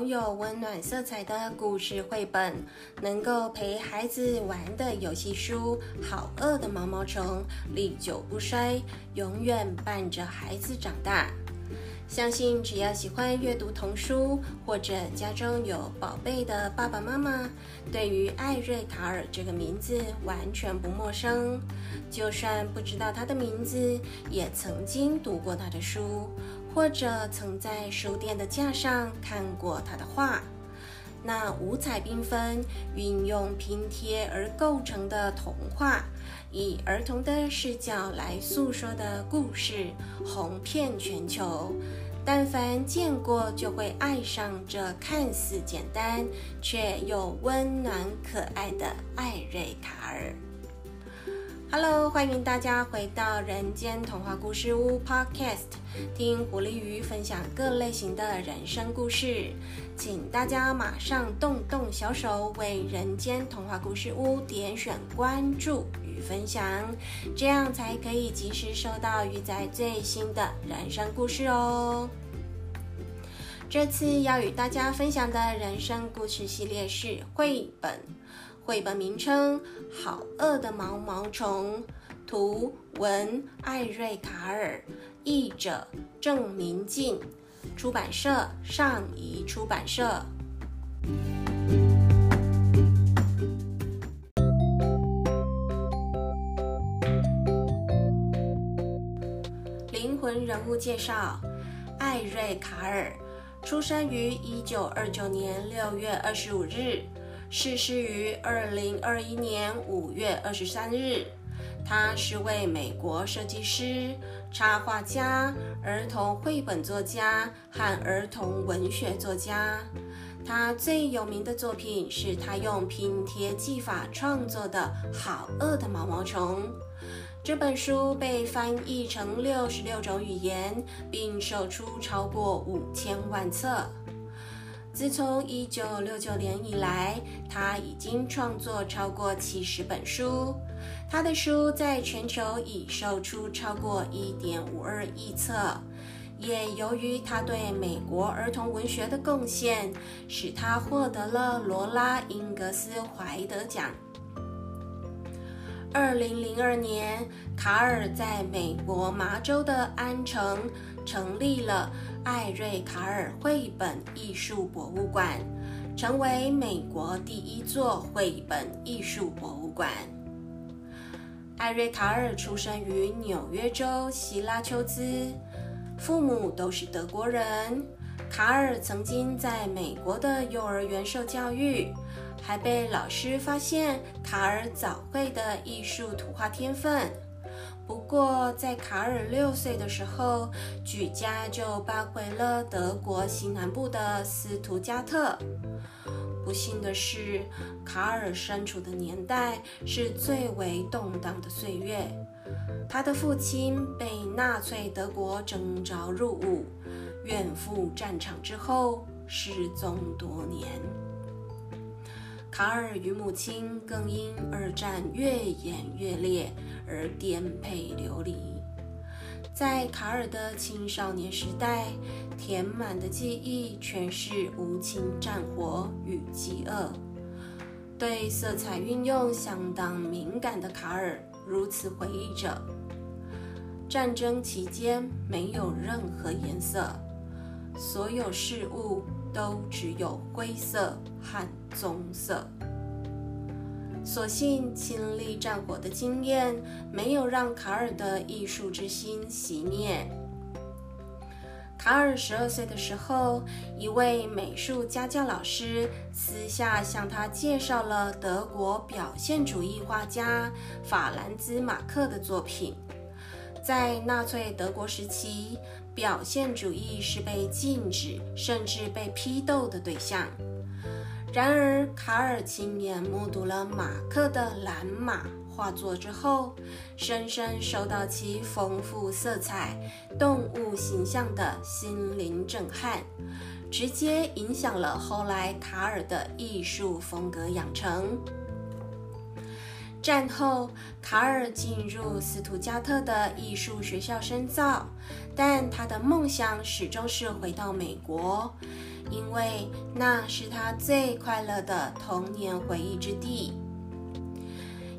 拥有温暖色彩的故事绘本，能够陪孩子玩的游戏书，《好饿的毛毛虫》历久不衰，永远伴着孩子长大。相信只要喜欢阅读童书，或者家中有宝贝的爸爸妈妈，对于艾瑞卡尔这个名字完全不陌生。就算不知道他的名字，也曾经读过他的书。或者曾在书店的架上看过他的画，那五彩缤纷、运用拼贴而构成的童话，以儿童的视角来诉说的故事，红遍全球。但凡见过，就会爱上这看似简单却又温暖可爱的艾瑞卡尔。Hello，欢迎大家回到人间童话故事屋 Podcast，听狐狸鱼分享各类型的人生故事，请大家马上动动小手，为人间童话故事屋点选关注与分享，这样才可以及时收到鱼仔最新的人生故事哦。这次要与大家分享的人生故事系列是绘本。绘本名称《好饿的毛毛虫》，图文艾瑞卡尔，译者郑明静，出版社上仪出版社。灵魂人物介绍：艾瑞卡尔，出生于一九二九年六月二十五日。逝世于二零二一年五月二十三日。他是位美国设计师、插画家、儿童绘本作家和儿童文学作家。他最有名的作品是他用拼贴技法创作的《好饿的毛毛虫》。这本书被翻译成六十六种语言，并售出超过五千万册。自从一九六九年以来，他已经创作超过七十本书。他的书在全球已售出超过一点五二亿册。也由于他对美国儿童文学的贡献，使他获得了罗拉·英格斯怀德奖。二零零二年，卡尔在美国麻州的安城成立了。艾瑞卡尔绘本艺术博物馆成为美国第一座绘本艺术博物馆。艾瑞卡尔出生于纽约州希拉丘兹，父母都是德国人。卡尔曾经在美国的幼儿园受教育，还被老师发现卡尔早会的艺术图画天分。不过，在卡尔六岁的时候，举家就搬回了德国西南部的斯图加特。不幸的是，卡尔身处的年代是最为动荡的岁月。他的父亲被纳粹德国征召入伍，远赴战场之后失踪多年。卡尔与母亲更因二战越演越烈。而颠沛流离，在卡尔的青少年时代，填满的记忆全是无情战火与饥饿。对色彩运用相当敏感的卡尔如此回忆着：战争期间没有任何颜色，所有事物都只有灰色和棕色。所幸亲历战火的经验没有让卡尔的艺术之心熄灭。卡尔十二岁的时候，一位美术家教老师私下向他介绍了德国表现主义画家法兰兹·马克的作品。在纳粹德国时期，表现主义是被禁止甚至被批斗的对象。然而，卡尔亲眼目睹了马克的蓝马画作之后，深深受到其丰富色彩、动物形象的心灵震撼，直接影响了后来卡尔的艺术风格养成。战后，卡尔进入斯图加特的艺术学校深造，但他的梦想始终是回到美国，因为那是他最快乐的童年回忆之地。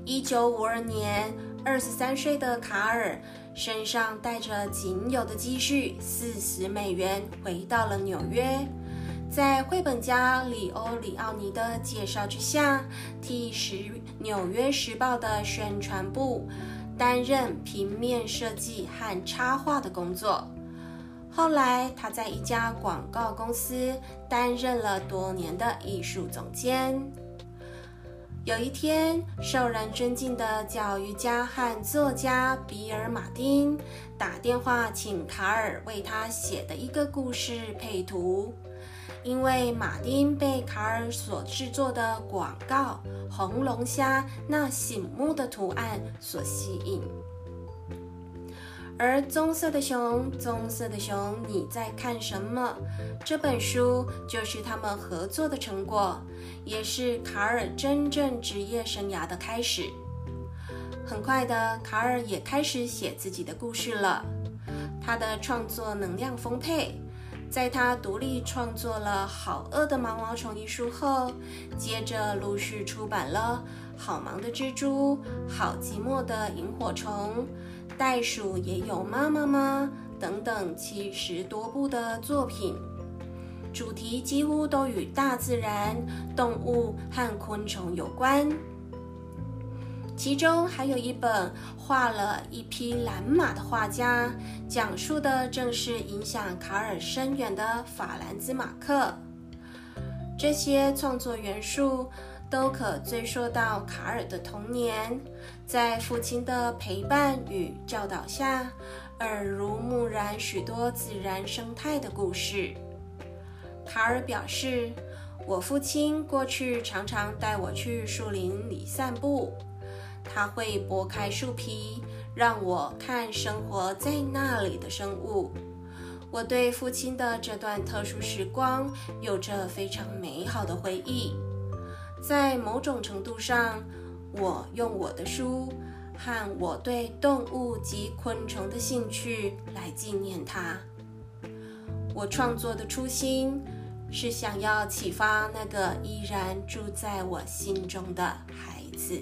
一九五二年，二十三岁的卡尔身上带着仅有的积蓄四十美元，回到了纽约。在绘本家里欧里奥尼的介绍之下，替《十纽约时报》的宣传部担任平面设计和插画的工作。后来，他在一家广告公司担任了多年的艺术总监。有一天，受人尊敬的教育家和作家比尔·马丁打电话请卡尔为他写的一个故事配图。因为马丁被卡尔所制作的广告红龙虾那醒目的图案所吸引，而棕色的熊，棕色的熊，你在看什么？这本书就是他们合作的成果，也是卡尔真正职业生涯的开始。很快的，卡尔也开始写自己的故事了，他的创作能量丰沛。在他独立创作了《好饿的毛毛虫》一书后，接着陆续出版了《好忙的蜘蛛》《好寂寞的萤火虫》《袋鼠也有妈妈吗》等等七十多部的作品，主题几乎都与大自然、动物和昆虫有关。其中还有一本画了一匹蓝马的画家，讲述的正是影响卡尔深远的法兰兹马克。这些创作元素都可追溯到卡尔的童年，在父亲的陪伴与教导下，耳濡目染许多自然生态的故事。卡尔表示：“我父亲过去常常带我去树林里散步。”他会剥开树皮，让我看生活在那里的生物。我对父亲的这段特殊时光有着非常美好的回忆。在某种程度上，我用我的书和我对动物及昆虫的兴趣来纪念他。我创作的初心是想要启发那个依然住在我心中的孩子。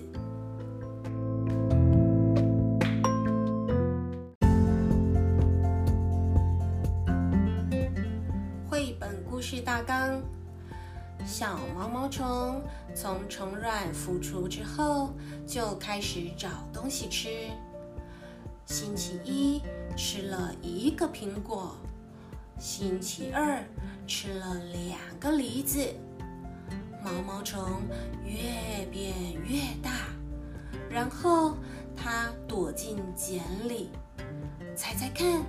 小毛毛虫从虫卵孵出之后，就开始找东西吃。星期一吃了一个苹果，星期二吃了两个梨子。毛毛虫越变越大，然后它躲进茧里。猜猜看，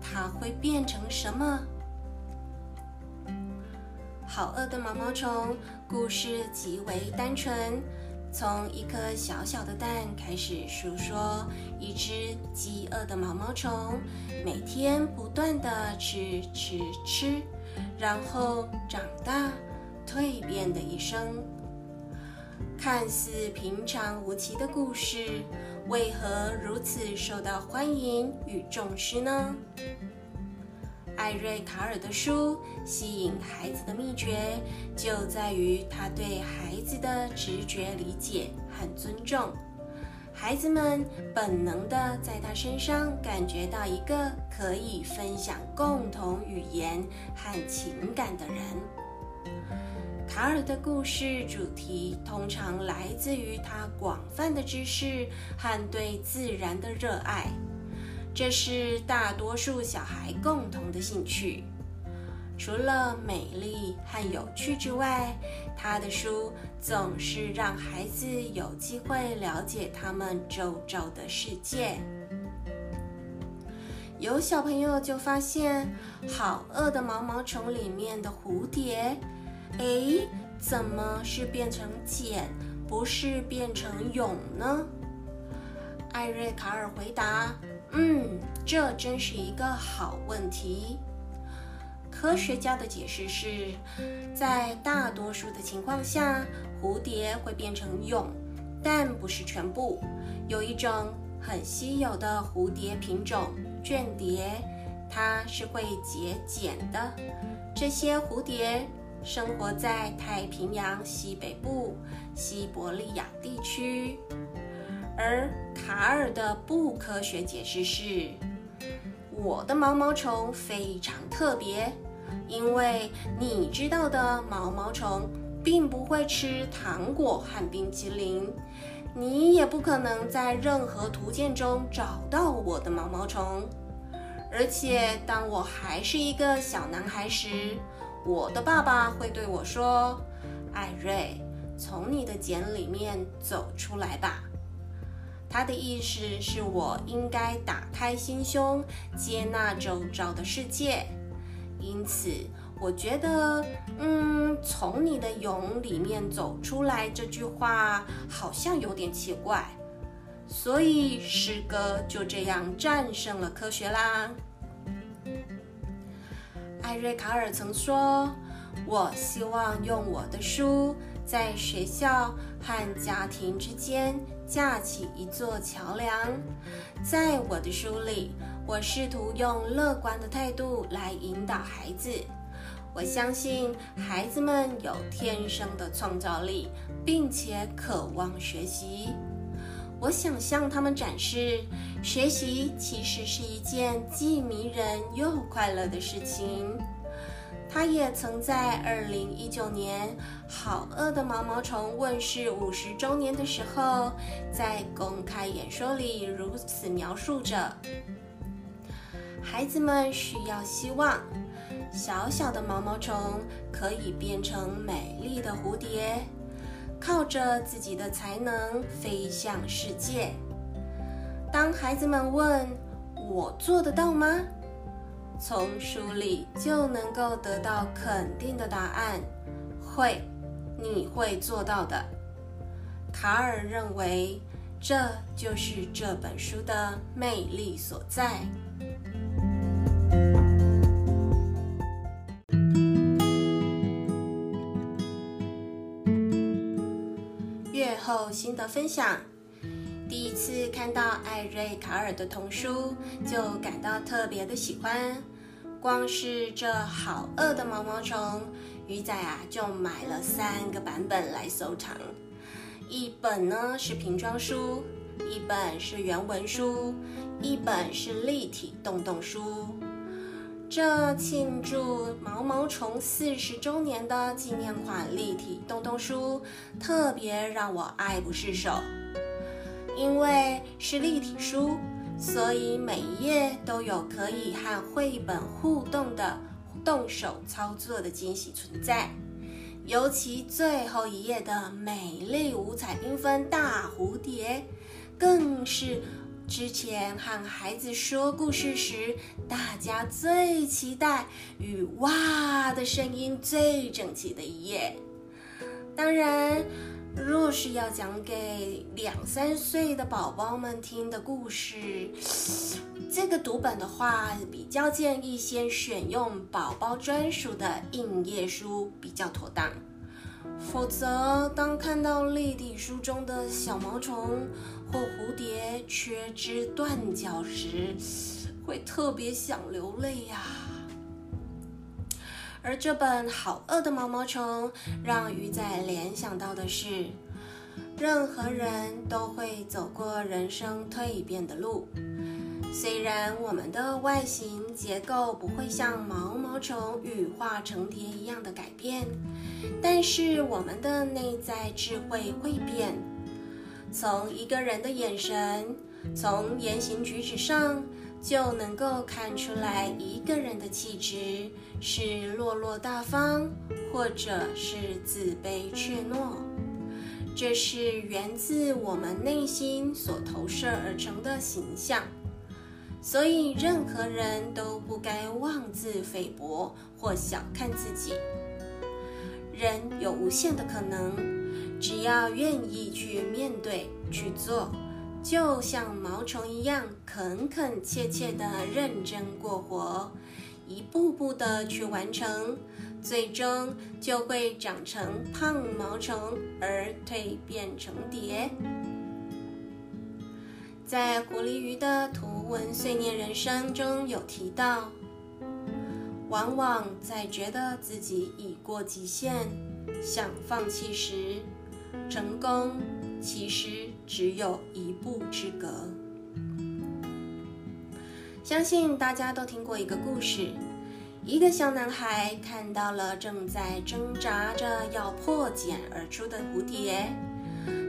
它会变成什么？好饿的毛毛虫故事极为单纯，从一颗小小的蛋开始诉说一只饥饿的毛毛虫每天不断的吃吃吃，然后长大蜕变的一生。看似平常无奇的故事，为何如此受到欢迎与重视呢？艾瑞卡尔的书吸引孩子的秘诀，就在于他对孩子的直觉理解和尊重。孩子们本能的在他身上感觉到一个可以分享共同语言和情感的人。卡尔的故事主题通常来自于他广泛的知识和对自然的热爱。这是大多数小孩共同的兴趣。除了美丽和有趣之外，他的书总是让孩子有机会了解他们周遭的世界。有小朋友就发现，《好饿的毛毛虫》里面的蝴蝶，哎，怎么是变成茧，不是变成蛹呢？艾瑞卡尔回答。嗯，这真是一个好问题。科学家的解释是，在大多数的情况下，蝴蝶会变成蛹，但不是全部。有一种很稀有的蝴蝶品种——倦蝶，它是会结茧的。这些蝴蝶生活在太平洋西北部、西伯利亚地区。而卡尔的不科学解释是：我的毛毛虫非常特别，因为你知道的毛毛虫并不会吃糖果和冰淇淋，你也不可能在任何图鉴中找到我的毛毛虫。而且，当我还是一个小男孩时，我的爸爸会对我说：“艾瑞，从你的茧里面走出来吧。”他的意思是我应该打开心胸，接纳周遭的世界。因此，我觉得，嗯，从你的蛹里面走出来这句话好像有点奇怪。所以，诗歌就这样战胜了科学啦。艾瑞卡尔曾说：“我希望用我的书。”在学校和家庭之间架起一座桥梁。在我的书里，我试图用乐观的态度来引导孩子。我相信孩子们有天生的创造力，并且渴望学习。我想向他们展示，学习其实是一件既迷人又快乐的事情。他也曾在二零一九年《好饿的毛毛虫》问世五十周年的时候，在公开演说里如此描述着：孩子们需要希望，小小的毛毛虫可以变成美丽的蝴蝶，靠着自己的才能飞向世界。当孩子们问我做得到吗？从书里就能够得到肯定的答案，会，你会做到的。卡尔认为，这就是这本书的魅力所在。月后心得分享：第一次看到艾瑞卡尔的童书，就感到特别的喜欢。光是这好饿的毛毛虫，鱼仔啊就买了三个版本来收藏。一本呢是瓶装书，一本是原文书，一本是立体洞洞书。这庆祝毛毛虫四十周年的纪念款立体洞洞书，特别让我爱不释手，因为是立体书。所以每一页都有可以和绘本互动的动手操作的惊喜存在，尤其最后一页的美丽五彩缤纷大蝴蝶，更是之前和孩子说故事时大家最期待与哇的声音最整齐的一页。当然。若是要讲给两三岁的宝宝们听的故事，这个读本的话，比较建议先选用宝宝专属的硬页书比较妥当。否则，当看到立体书中的小毛虫或蝴蝶缺枝断脚时，会特别想流泪呀。而这本好饿的毛毛虫，让鱼仔联想到的是，任何人都会走过人生蜕变的路。虽然我们的外形结构不会像毛毛虫羽化成蝶一样的改变，但是我们的内在智慧会变。从一个人的眼神，从言行举止上。就能够看出来一个人的气质是落落大方，或者是自卑怯懦。这是源自我们内心所投射而成的形象。所以，任何人都不该妄自菲薄或小看自己。人有无限的可能，只要愿意去面对、去做。就像毛虫一样，恳恳切切地认真过活，一步步的去完成，最终就会长成胖毛虫而蜕变成蝶。在狐狸鱼的图文碎念人生中有提到，往往在觉得自己已过极限，想放弃时，成功其实只有一步之隔。相信大家都听过一个故事：一个小男孩看到了正在挣扎着要破茧而出的蝴蝶，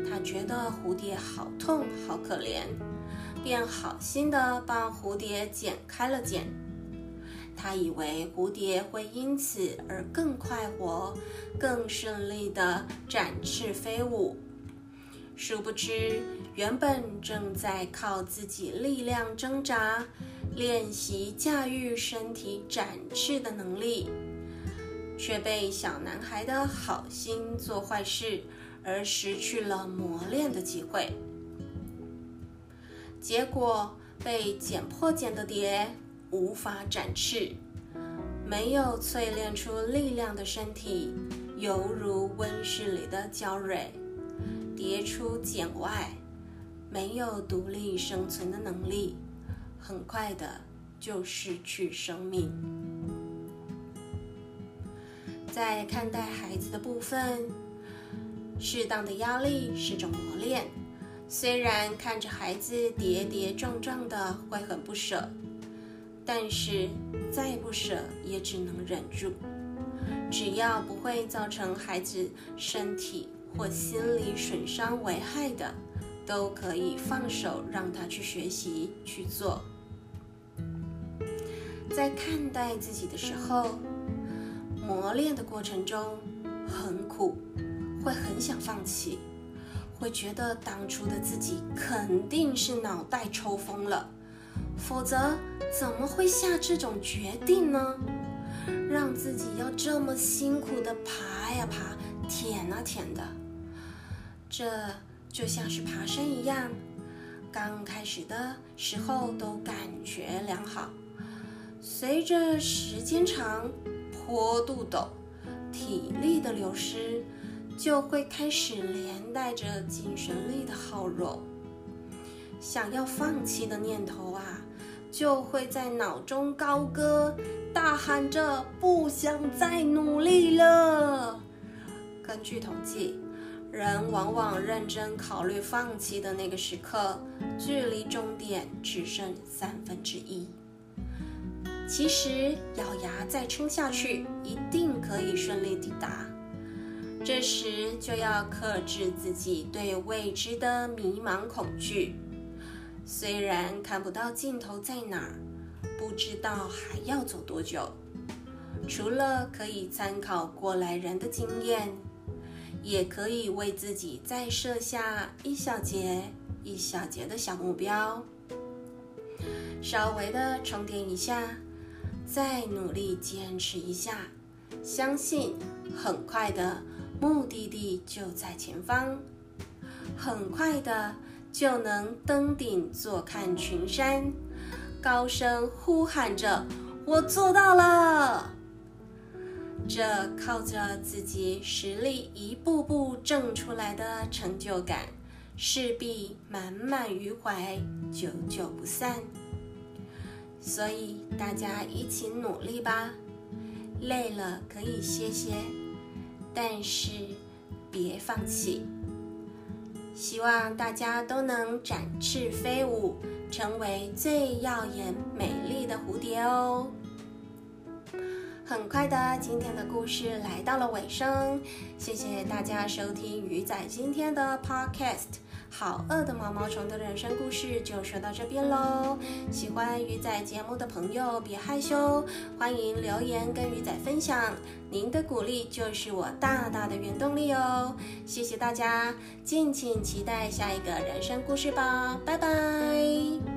他觉得蝴蝶好痛，好可怜，便好心的帮蝴蝶剪开了茧。他以为蝴蝶会因此而更快活、更顺利的展翅飞舞，殊不知，原本正在靠自己力量挣扎。练习驾驭身体展翅的能力，却被小男孩的好心做坏事而失去了磨练的机会。结果被剪破茧的蝶无法展翅，没有淬炼出力量的身体，犹如温室里的娇蕊，跌出茧外，没有独立生存的能力。很快的就失去生命。在看待孩子的部分，适当的压力是种磨练。虽然看着孩子跌跌撞撞的会很不舍，但是再不舍也只能忍住。只要不会造成孩子身体或心理损伤危害的。都可以放手，让他去学习去做。在看待自己的时候，磨练的过程中很苦，会很想放弃，会觉得当初的自己肯定是脑袋抽风了，否则怎么会下这种决定呢？让自己要这么辛苦的爬呀爬，舔啊舔的，这。就像是爬山一样，刚开始的时候都感觉良好，随着时间长，坡度陡，体力的流失就会开始连带着精神力的耗弱，想要放弃的念头啊，就会在脑中高歌，大喊着不想再努力了。根据统计。人往往认真考虑放弃的那个时刻，距离终点只剩三分之一。其实咬牙再撑下去，一定可以顺利抵达。这时就要克制自己对未知的迷茫恐惧。虽然看不到尽头在哪儿，不知道还要走多久，除了可以参考过来人的经验。也可以为自己再设下一小节一小节的小目标，稍微的充电一下，再努力坚持一下，相信很快的目的地就在前方，很快的就能登顶坐看群山，高声呼喊着：“我做到了！”这靠着自己实力一步步挣出来的成就感，势必满满于怀，久久不散。所以大家一起努力吧，累了可以歇歇，但是别放弃。希望大家都能展翅飞舞，成为最耀眼美丽的蝴蝶哦。很快的，今天的故事来到了尾声，谢谢大家收听鱼仔今天的 podcast。好饿的毛毛虫的人生故事就说到这边喽。喜欢鱼仔节目的朋友别害羞，欢迎留言跟鱼仔分享，您的鼓励就是我大大的原动力哦。谢谢大家，敬请期待下一个人生故事吧，拜拜。